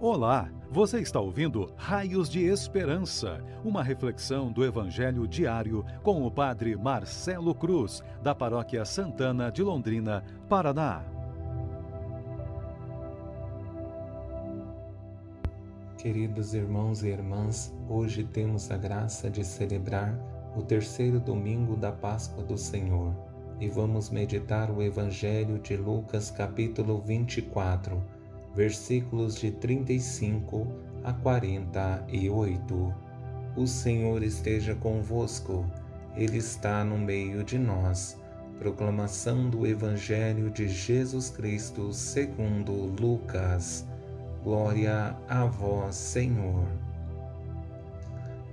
Olá, você está ouvindo Raios de Esperança, uma reflexão do Evangelho diário com o Padre Marcelo Cruz, da Paróquia Santana de Londrina, Paraná. Queridos irmãos e irmãs, hoje temos a graça de celebrar o terceiro domingo da Páscoa do Senhor e vamos meditar o Evangelho de Lucas, capítulo 24 versículos de 35 a 48. O Senhor esteja convosco, Ele está no meio de nós. Proclamação do Evangelho de Jesus Cristo segundo Lucas. Glória a vós, Senhor.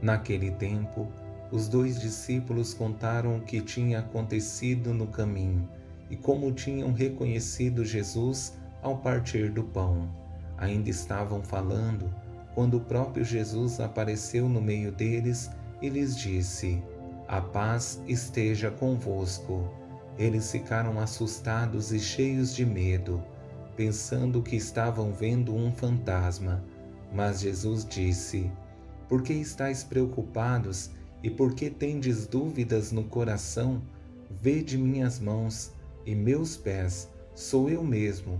Naquele tempo, os dois discípulos contaram o que tinha acontecido no caminho e como tinham reconhecido Jesus ao partir do pão. Ainda estavam falando quando o próprio Jesus apareceu no meio deles e lhes disse: A paz esteja convosco. Eles ficaram assustados e cheios de medo, pensando que estavam vendo um fantasma. Mas Jesus disse: Por que estáis preocupados e por que tendes dúvidas no coração? Vede minhas mãos e meus pés, sou eu mesmo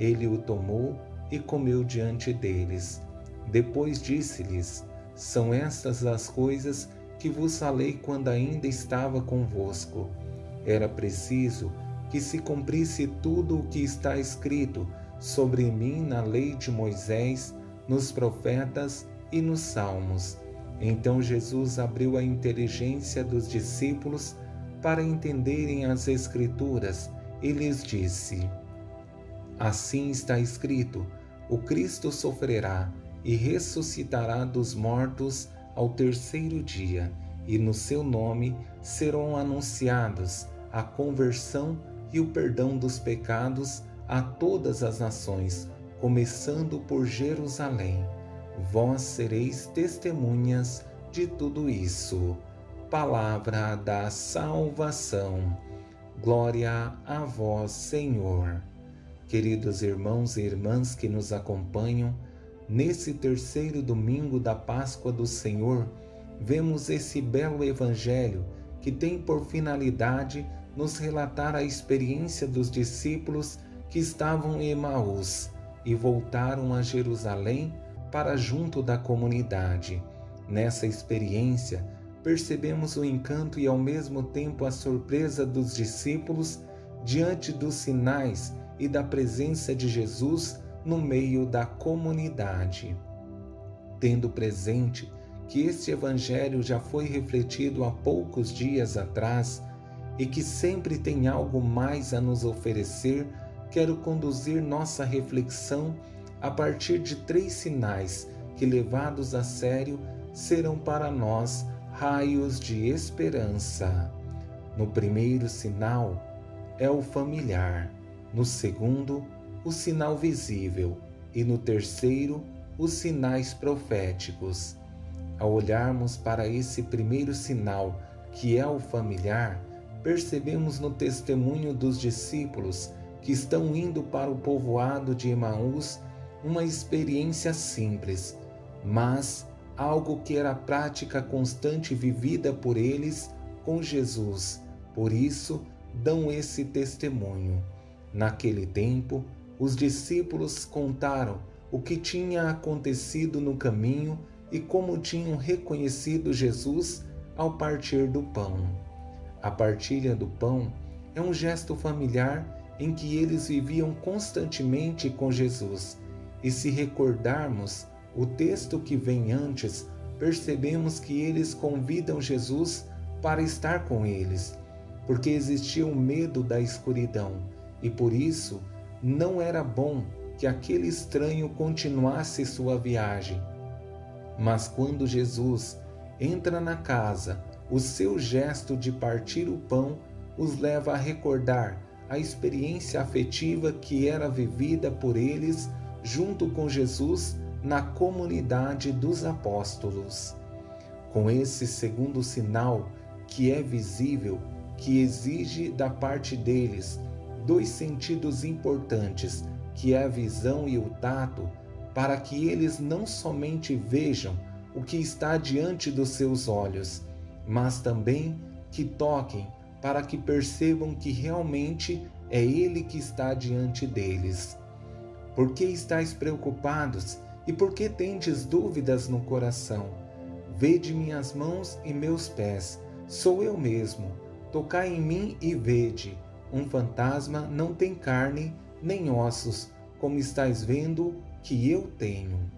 Ele o tomou e comeu diante deles. Depois disse-lhes: São estas as coisas que vos falei quando ainda estava convosco. Era preciso que se cumprisse tudo o que está escrito sobre mim na lei de Moisés, nos profetas e nos salmos. Então Jesus abriu a inteligência dos discípulos para entenderem as Escrituras e lhes disse: Assim está escrito: o Cristo sofrerá e ressuscitará dos mortos ao terceiro dia, e no seu nome serão anunciados a conversão e o perdão dos pecados a todas as nações, começando por Jerusalém. Vós sereis testemunhas de tudo isso. Palavra da salvação. Glória a vós, Senhor. Queridos irmãos e irmãs que nos acompanham, nesse terceiro domingo da Páscoa do Senhor, vemos esse belo Evangelho que tem por finalidade nos relatar a experiência dos discípulos que estavam em Emaús e voltaram a Jerusalém para junto da comunidade. Nessa experiência, percebemos o encanto e ao mesmo tempo a surpresa dos discípulos diante dos sinais e da presença de Jesus no meio da comunidade. Tendo presente que este Evangelho já foi refletido há poucos dias atrás e que sempre tem algo mais a nos oferecer, quero conduzir nossa reflexão a partir de três sinais que, levados a sério, serão para nós raios de esperança. No primeiro sinal é o familiar no segundo, o sinal visível e no terceiro, os sinais proféticos. Ao olharmos para esse primeiro sinal, que é o familiar, percebemos no testemunho dos discípulos que estão indo para o povoado de Emaús uma experiência simples, mas algo que era prática constante vivida por eles com Jesus. Por isso, dão esse testemunho. Naquele tempo, os discípulos contaram o que tinha acontecido no caminho e como tinham reconhecido Jesus ao partir do pão. A partilha do pão é um gesto familiar em que eles viviam constantemente com Jesus. E se recordarmos o texto que vem antes, percebemos que eles convidam Jesus para estar com eles, porque existia o medo da escuridão e por isso não era bom que aquele estranho continuasse sua viagem. Mas quando Jesus entra na casa, o seu gesto de partir o pão os leva a recordar a experiência afetiva que era vivida por eles junto com Jesus na comunidade dos apóstolos. Com esse segundo sinal, que é visível, que exige da parte deles dois sentidos importantes, que é a visão e o tato, para que eles não somente vejam o que está diante dos seus olhos, mas também que toquem para que percebam que realmente é Ele que está diante deles. Por que estáis preocupados e por que tendes dúvidas no coração? Vede minhas mãos e meus pés, sou eu mesmo. Tocai em mim e vede. Um fantasma não tem carne nem ossos, como estáis vendo que eu tenho.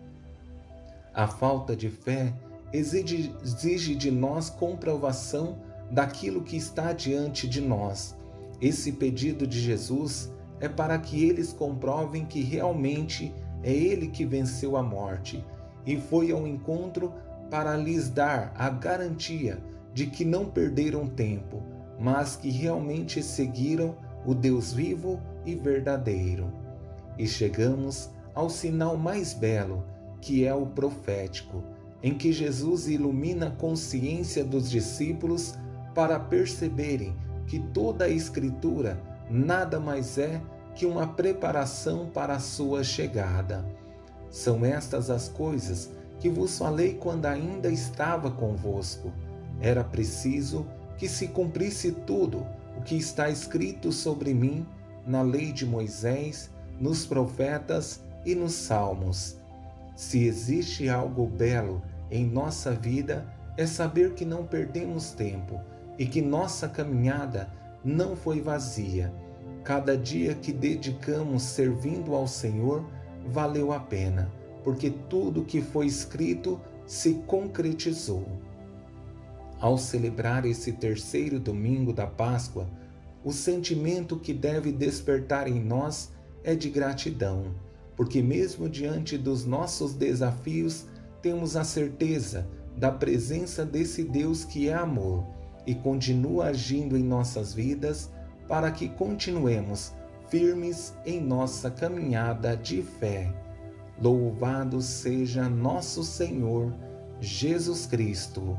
A falta de fé exige, exige de nós comprovação daquilo que está diante de nós. Esse pedido de Jesus é para que eles comprovem que realmente é Ele que venceu a morte e foi ao encontro para lhes dar a garantia de que não perderam tempo, mas que realmente seguiram o Deus vivo e verdadeiro. E chegamos ao sinal mais belo, que é o profético, em que Jesus ilumina a consciência dos discípulos para perceberem que toda a Escritura nada mais é que uma preparação para a sua chegada. São estas as coisas que vos falei quando ainda estava convosco. Era preciso que se cumprisse tudo o que está escrito sobre mim na lei de Moisés, nos profetas e nos salmos. Se existe algo belo em nossa vida, é saber que não perdemos tempo e que nossa caminhada não foi vazia. Cada dia que dedicamos servindo ao Senhor valeu a pena, porque tudo que foi escrito se concretizou. Ao celebrar esse terceiro domingo da Páscoa, o sentimento que deve despertar em nós é de gratidão, porque, mesmo diante dos nossos desafios, temos a certeza da presença desse Deus que é amor e continua agindo em nossas vidas para que continuemos firmes em nossa caminhada de fé. Louvado seja nosso Senhor Jesus Cristo,